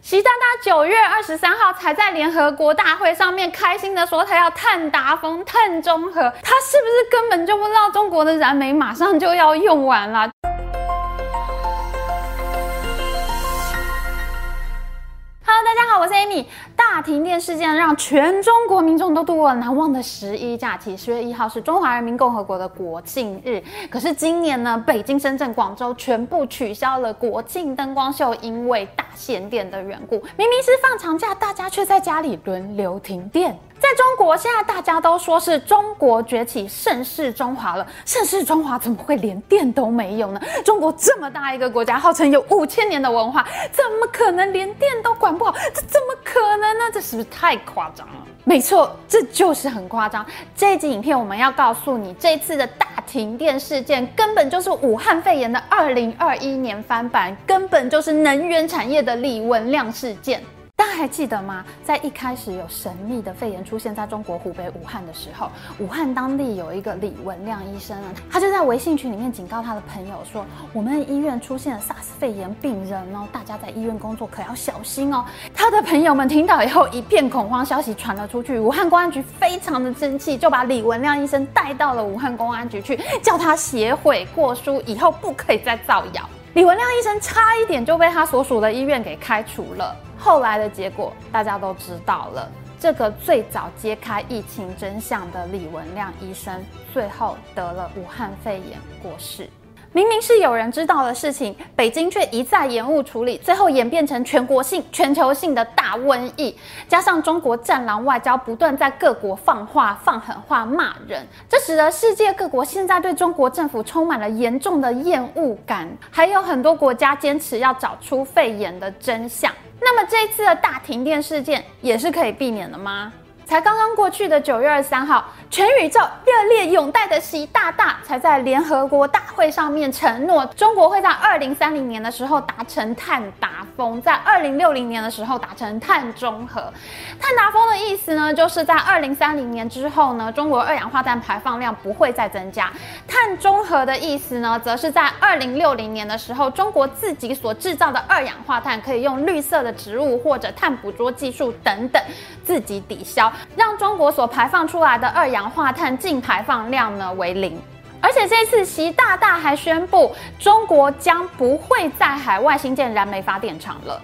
习大大九月二十三号才在联合国大会上面开心的说他要碳达峰、碳中和，他是不是根本就不知道中国的燃煤马上就要用完了？大家好，我是 Amy。大停电事件让全中国民众都度过了难忘的十一假期。十月一号是中华人民共和国的国庆日，可是今年呢，北京、深圳、广州全部取消了国庆灯光秀，因为大限电的缘故。明明是放长假，大家却在家里轮流停电。在中国，现在大家都说是中国崛起，盛世中华了。盛世中华怎么会连电都没有呢？中国这么大一个国家，号称有五千年的文化，怎么可能连电都管不好？这怎么可能呢？这是不是太夸张了？没错，这就是很夸张。这一集影片我们要告诉你，这次的大停电事件根本就是武汉肺炎的二零二一年翻版，根本就是能源产业的李文亮事件。大家还记得吗？在一开始有神秘的肺炎出现在中国湖北武汉的时候，武汉当地有一个李文亮医生啊，他就在微信群里面警告他的朋友说：“我们医院出现了 SARS 肺炎病人哦，大家在医院工作可要小心哦。”他的朋友们听到以后一片恐慌，消息传了出去，武汉公安局非常的生气，就把李文亮医生带到了武汉公安局去，叫他写悔过书，以后不可以再造谣。李文亮医生差一点就被他所属的医院给开除了。后来的结果大家都知道了，这个最早揭开疫情真相的李文亮医生，最后得了武汉肺炎过世。明明是有人知道的事情，北京却一再延误处理，最后演变成全国性、全球性的大瘟疫。加上中国战狼外交不断在各国放话、放狠话骂人，这使得世界各国现在对中国政府充满了严重的厌恶感。还有很多国家坚持要找出肺炎的真相。那么这次的大停电事件也是可以避免的吗？才刚刚过去的九月二十三号，全宇宙热烈拥戴的习大大才在联合国大会上面承诺，中国会在二零三零年的时候达成碳达峰，在二零六零年的时候达成碳中和。碳达峰的意思呢，就是在二零三零年之后呢，中国二氧化碳排放量不会再增加。碳中和的意思呢，则是在二零六零年的时候，中国自己所制造的二氧化碳可以用绿色的植物或者碳捕捉技术等等自己抵消。让中国所排放出来的二氧化碳净排放量呢为零，而且这次习大大还宣布，中国将不会在海外新建燃煤发电厂了，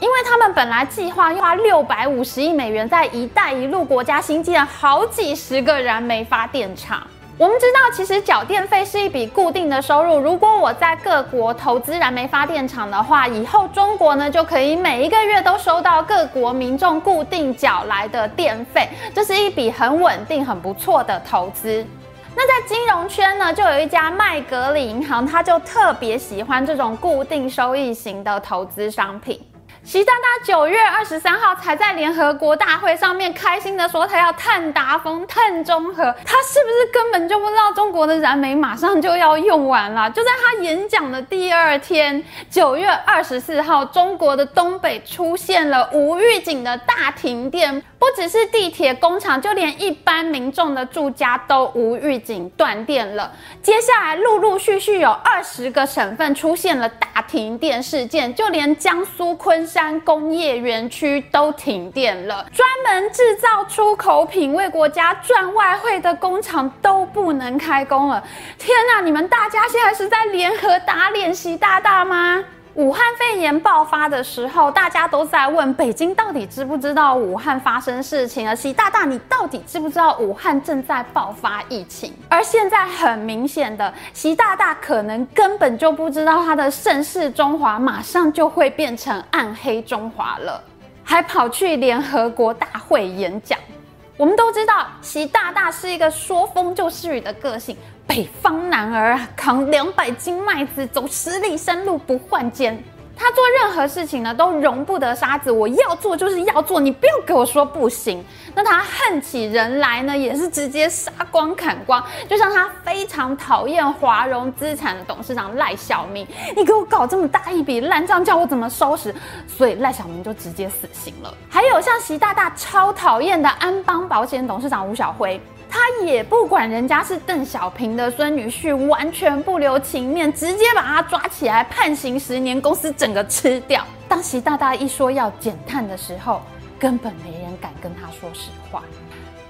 因为他们本来计划花六百五十亿美元在“一带一路”国家新建好几十个燃煤发电厂。我们知道，其实缴电费是一笔固定的收入。如果我在各国投资燃煤发电厂的话，以后中国呢就可以每一个月都收到各国民众固定缴来的电费，这是一笔很稳定、很不错的投资。那在金融圈呢，就有一家麦格理银行，他就特别喜欢这种固定收益型的投资商品。习大大九月二十三号才在联合国大会上面开心的说他要碳达峰、碳中和，他是不是根本就不知道中国的燃煤马上就要用完了？就在他演讲的第二天，九月二十四号，中国的东北出现了无预警的大停电，不只是地铁、工厂，就连一般民众的住家都无预警断电了。接下来陆陆续续有二十个省份出现了大停电事件，就连江苏昆山。山工业园区都停电了，专门制造出口品、为国家赚外汇的工厂都不能开工了。天哪，你们大家现在是在联合打脸习大大吗？武汉肺炎爆发的时候，大家都在问北京到底知不知道武汉发生事情而？习大大，你到底知不知道武汉正在爆发疫情？而现在很明显的，习大大可能根本就不知道他的盛世中华马上就会变成暗黑中华了，还跑去联合国大会演讲。我们都知道，习大大是一个说风就是雨的个性。北方男儿啊，扛两百斤麦子，走十里山路不换肩。他做任何事情呢，都容不得沙子。我要做就是要做，你不要给我说不行。那他恨起人来呢，也是直接杀光砍光。就像他非常讨厌华融资产的董事长赖小明，你给我搞这么大一笔烂账，叫我怎么收拾？所以赖小明就直接死刑了。还有像习大大超讨厌的安邦保险董事长吴小辉。他也不管人家是邓小平的孙女婿，完全不留情面，直接把他抓起来判刑十年，公司整个吃掉。当习大大一说要减碳的时候，根本没人敢跟他说实话。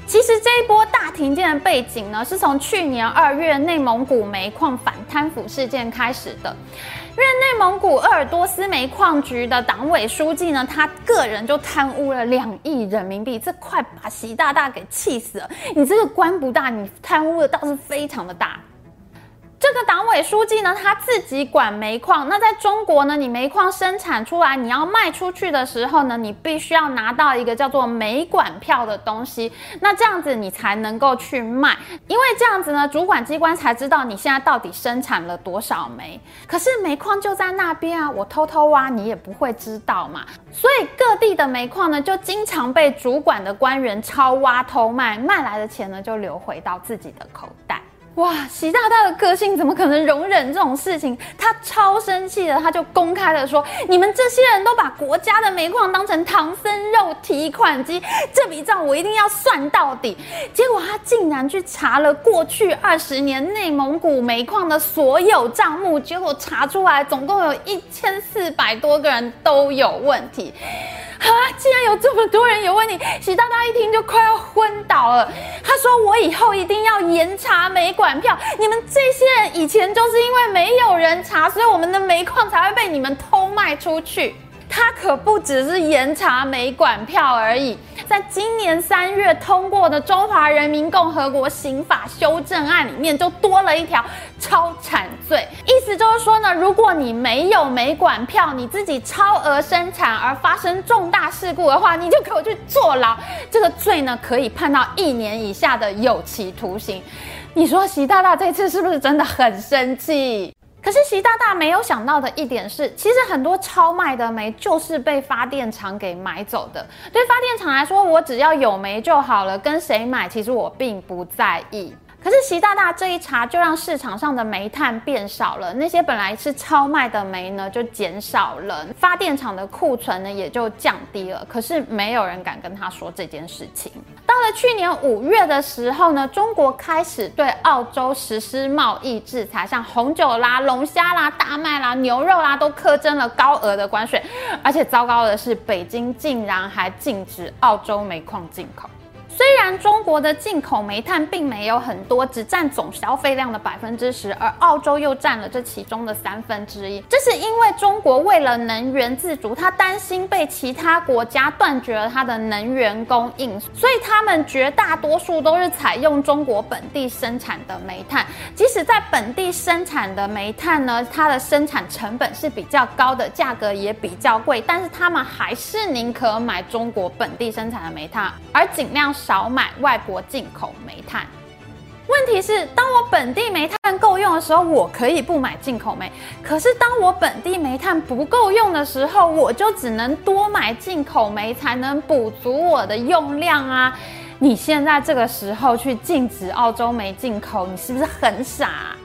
其实这一波大停电的背景呢，是从去年二月内蒙古煤矿反贪腐事件开始的。因为内蒙古鄂尔多斯煤矿局的党委书记呢，他个人就贪污了两亿人民币，这快把习大大给气死了。你这个官不大，你贪污的倒是非常的大。这个党委书记呢，他自己管煤矿。那在中国呢，你煤矿生产出来，你要卖出去的时候呢，你必须要拿到一个叫做煤管票的东西。那这样子你才能够去卖，因为这样子呢，主管机关才知道你现在到底生产了多少煤。可是煤矿就在那边啊，我偷偷挖，你也不会知道嘛。所以各地的煤矿呢，就经常被主管的官员超挖偷卖，卖来的钱呢，就流回到自己的口袋。哇，习大大的个性怎么可能容忍这种事情？他超生气的，他就公开的说：“你们这些人都把国家的煤矿当成唐僧肉提款机，这笔账我一定要算到底。”结果他竟然去查了过去二十年内蒙古煤矿的所有账目，结果查出来总共有一千四百多个人都有问题。啊！竟然有这么多人有问题，习大大一听就快要昏倒了。他说：“我以后一定要严查煤管票。你们这些人以前就是因为没有人查，所以我们的煤矿才会被你们偷卖出去。”他可不只是严查煤管票而已，在今年三月通过的《中华人民共和国刑法修正案》里面，就多了一条超产罪，意思就是说呢，如果你没有煤管票，你自己超额生产而发生重大事故的话，你就可以去坐牢。这个罪呢，可以判到一年以下的有期徒刑。你说习大大这次是不是真的很生气？可是习大大没有想到的一点是，其实很多超卖的煤就是被发电厂给买走的。对发电厂来说，我只要有煤就好了，跟谁买其实我并不在意。可是习大大这一查，就让市场上的煤炭变少了，那些本来是超卖的煤呢就减少了，发电厂的库存呢也就降低了。可是没有人敢跟他说这件事情。到了去年五月的时候呢，中国开始对澳洲实施贸易制裁，像红酒啦、龙虾啦、大麦啦、牛肉啦都苛征了高额的关税，而且糟糕的是，北京竟然还禁止澳洲煤矿进口。虽然中国的进口煤炭并没有很多，只占总消费量的百分之十，而澳洲又占了这其中的三分之一。这是因为中国为了能源自主，他担心被其他国家断绝了它的能源供应，所以他们绝大多数都是采用中国本地生产的煤炭。即使在本地生产的煤炭呢，它的生产成本是比较高的，价格也比较贵，但是他们还是宁可买中国本地生产的煤炭，而尽量。少买外国进口煤炭。问题是，当我本地煤炭够用的时候，我可以不买进口煤；可是当我本地煤炭不够用的时候，我就只能多买进口煤，才能补足我的用量啊！你现在这个时候去禁止澳洲煤进口，你是不是很傻？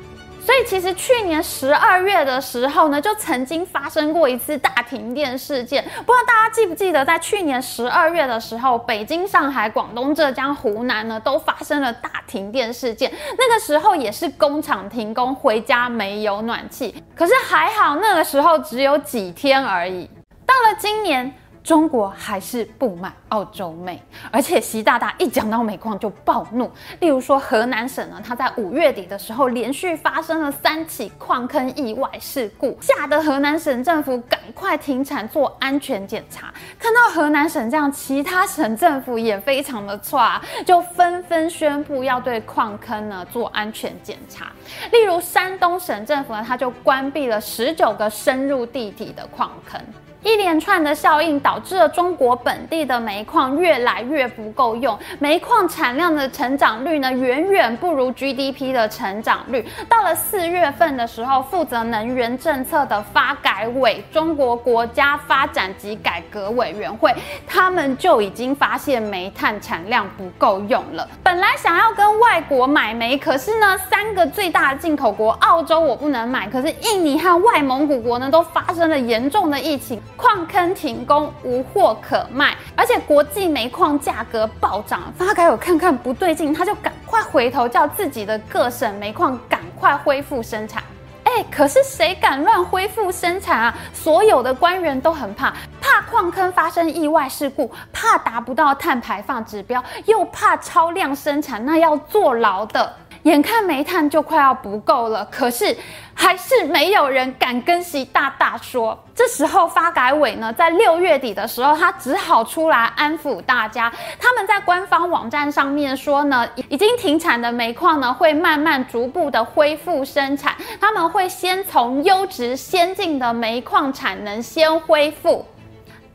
所以其实去年十二月的时候呢，就曾经发生过一次大停电事件。不知道大家记不记得，在去年十二月的时候，北京、上海、广东、浙江、湖南呢，都发生了大停电事件。那个时候也是工厂停工，回家没有暖气。可是还好，那个时候只有几天而已。到了今年。中国还是不买澳洲煤，而且习大大一讲到煤矿就暴怒。例如说，河南省呢，他在五月底的时候连续发生了三起矿坑意外事故，吓得河南省政府赶快停产做安全检查。看到河南省这样，其他省政府也非常的差，就纷纷宣布要对矿坑呢做安全检查。例如山东省政府呢，他就关闭了十九个深入地底的矿坑。一连串的效应导致了中国本地的煤矿越来越不够用，煤矿产量的成长率呢远远不如 GDP 的成长率。到了四月份的时候，负责能源政策的发改委——中国国家发展及改革委员会，他们就已经发现煤炭产量不够用了。本来想要跟外国买煤，可是呢，三个最大的进口国澳洲我不能买，可是印尼和外蒙古国呢都发生了严重的疫情。矿坑停工，无货可卖，而且国际煤矿价格暴涨。发改委看看不对劲，他就赶快回头叫自己的各省煤矿赶快恢复生产。哎，可是谁敢乱恢复生产啊？所有的官员都很怕，怕矿坑发生意外事故，怕达不到碳排放指标，又怕超量生产，那要坐牢的。眼看煤炭就快要不够了，可是还是没有人敢跟习大大说。这时候发改委呢，在六月底的时候，他只好出来安抚大家。他们在官方网站上面说呢，已经停产的煤矿呢，会慢慢逐步的恢复生产。他们会先从优质先进的煤矿产能先恢复。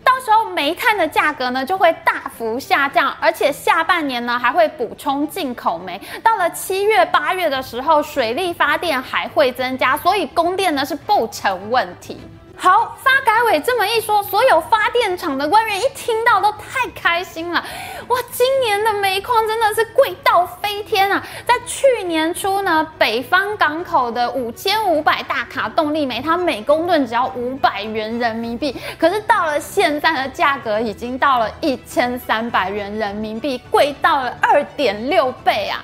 到时候煤炭的价格呢就会大幅下降，而且下半年呢还会补充进口煤。到了七月、八月的时候，水力发电还会增加，所以供电呢是不成问题。好，发改委这么一说，所有发电厂的官员一听到都太开心了。哇，今年的煤矿真的是贵到飞天啊！在去年初呢，北方港口的五千五百大卡动力煤，它每公吨只要五百元人民币。可是到了现在的价格，已经到了一千三百元人民币，贵到了二点六倍啊！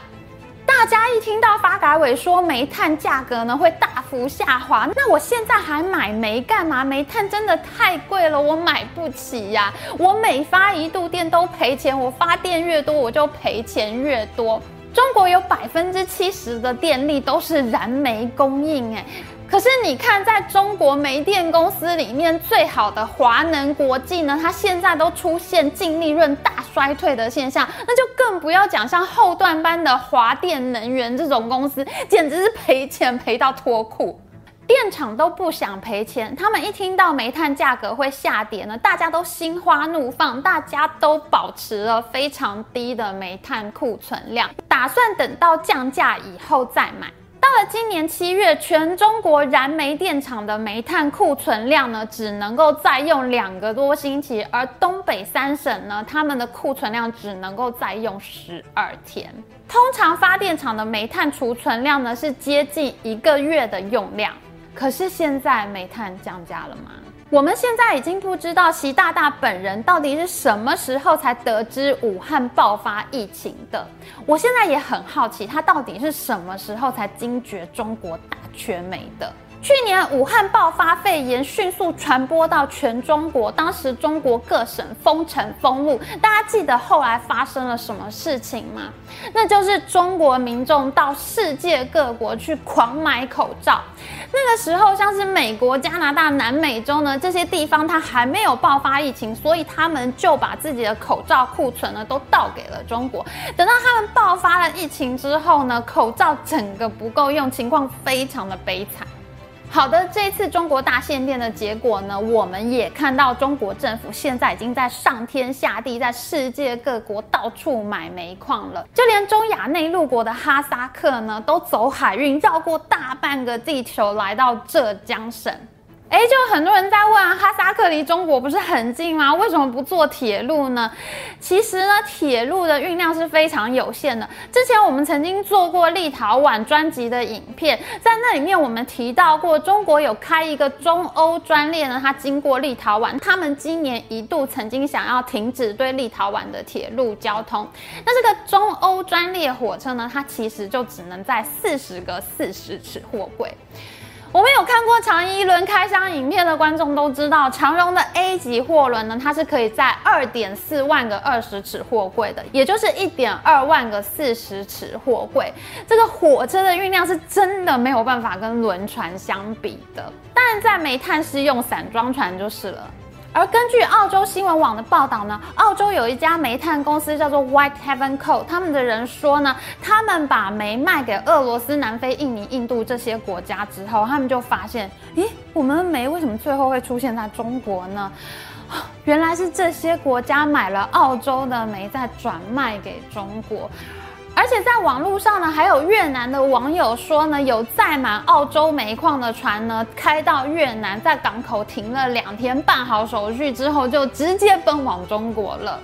大家一听到发改委说煤炭价格呢会大幅下滑，那我现在还买煤干嘛？煤炭真的太贵了，我买不起呀！我每发一度电都赔钱，我发电越多我就赔钱越多。中国有百分之七十的电力都是燃煤供应，哎。可是你看，在中国煤电公司里面最好的华能国际呢，它现在都出现净利润大衰退的现象，那就更不要讲像后段班的华电能源这种公司，简直是赔钱赔到脱裤。电厂都不想赔钱，他们一听到煤炭价格会下跌呢，大家都心花怒放，大家都保持了非常低的煤炭库存量，打算等到降价以后再买。到了今年七月，全中国燃煤电厂的煤炭库存量呢，只能够再用两个多星期，而东北三省呢，他们的库存量只能够再用十二天。通常发电厂的煤炭储存量呢，是接近一个月的用量。可是现在煤炭降价了吗？我们现在已经不知道习大大本人到底是什么时候才得知武汉爆发疫情的。我现在也很好奇，他到底是什么时候才惊觉中国大缺煤的。去年武汉爆发肺炎，迅速传播到全中国，当时中国各省封城封路。大家记得后来发生了什么事情吗？那就是中国民众到世界各国去狂买口罩。那个时候，像是美国、加拿大、南美洲呢这些地方，它还没有爆发疫情，所以他们就把自己的口罩库存呢都倒给了中国。等到他们爆发了疫情之后呢，口罩整个不够用，情况非常的悲惨。好的，这次中国大限电的结果呢，我们也看到中国政府现在已经在上天下地，在世界各国到处买煤矿了，就连中亚内陆国的哈萨克呢，都走海运绕过大半个地球来到浙江省。哎，就很多人在问啊，哈萨克离中国不是很近吗？为什么不坐铁路呢？其实呢，铁路的运量是非常有限的。之前我们曾经做过立陶宛专辑的影片，在那里面我们提到过，中国有开一个中欧专列呢，它经过立陶宛，他们今年一度曾经想要停止对立陶宛的铁路交通。那这个中欧专列火车呢，它其实就只能载四十个四十尺货柜。我们有看过长一轮开箱影片的观众都知道，长荣的 A 级货轮呢，它是可以在二点四万个二十尺货柜的，也就是一点二万个四十尺货柜。这个火车的运量是真的没有办法跟轮船相比的，但在煤炭是用散装船就是了。而根据澳洲新闻网的报道呢，澳洲有一家煤炭公司叫做 White Heaven Coal，他们的人说呢，他们把煤卖给俄罗斯、南非、印尼、印度这些国家之后，他们就发现，咦，我们的煤为什么最后会出现在中国呢？原来是这些国家买了澳洲的煤，再转卖给中国。而且在网络上呢，还有越南的网友说呢，有载满澳洲煤矿的船呢，开到越南，在港口停了两天，办好手续之后，就直接奔往中国了。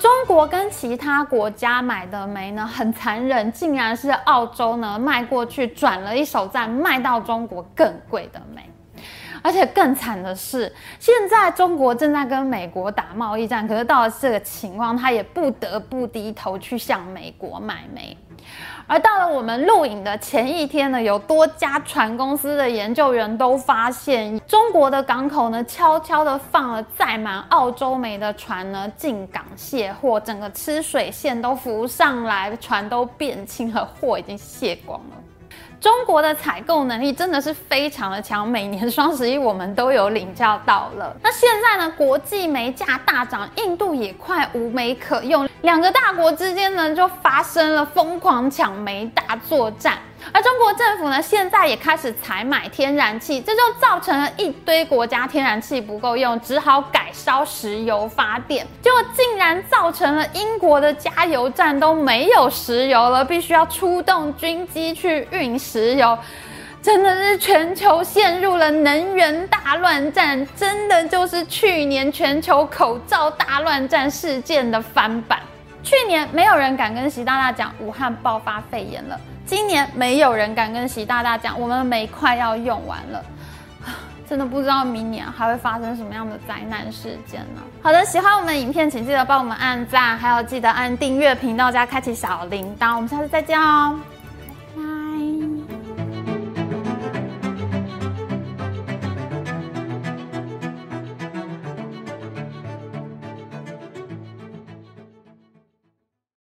中国跟其他国家买的煤呢，很残忍，竟然是澳洲呢卖过去，转了一手，再卖到中国更贵的煤。而且更惨的是，现在中国正在跟美国打贸易战，可是到了这个情况，他也不得不低头去向美国买煤。而到了我们录影的前一天呢，有多家船公司的研究员都发现，中国的港口呢，悄悄的放了载满澳洲煤的船呢进港卸货，整个吃水线都浮上来，船都变轻了，货已经卸光了。中国的采购能力真的是非常的强，每年双十一我们都有领教到了。那现在呢，国际煤价大涨，印度也快无煤可用，两个大国之间呢就发生了疯狂抢煤大作战。而中国政府呢，现在也开始采买天然气，这就造成了一堆国家天然气不够用，只好改烧石油发电。结果竟然造成了英国的加油站都没有石油了，必须要出动军机去运石油，真的是全球陷入了能源大乱战，真的就是去年全球口罩大乱战事件的翻版。去年没有人敢跟习大大讲武汉爆发肺炎了。今年没有人敢跟习大大讲，我们煤快要用完了，真的不知道明年还会发生什么样的灾难事件呢？好的，喜欢我们的影片，请记得帮我们按赞，还有记得按订阅频道加开启小铃铛，我们下次再见哦。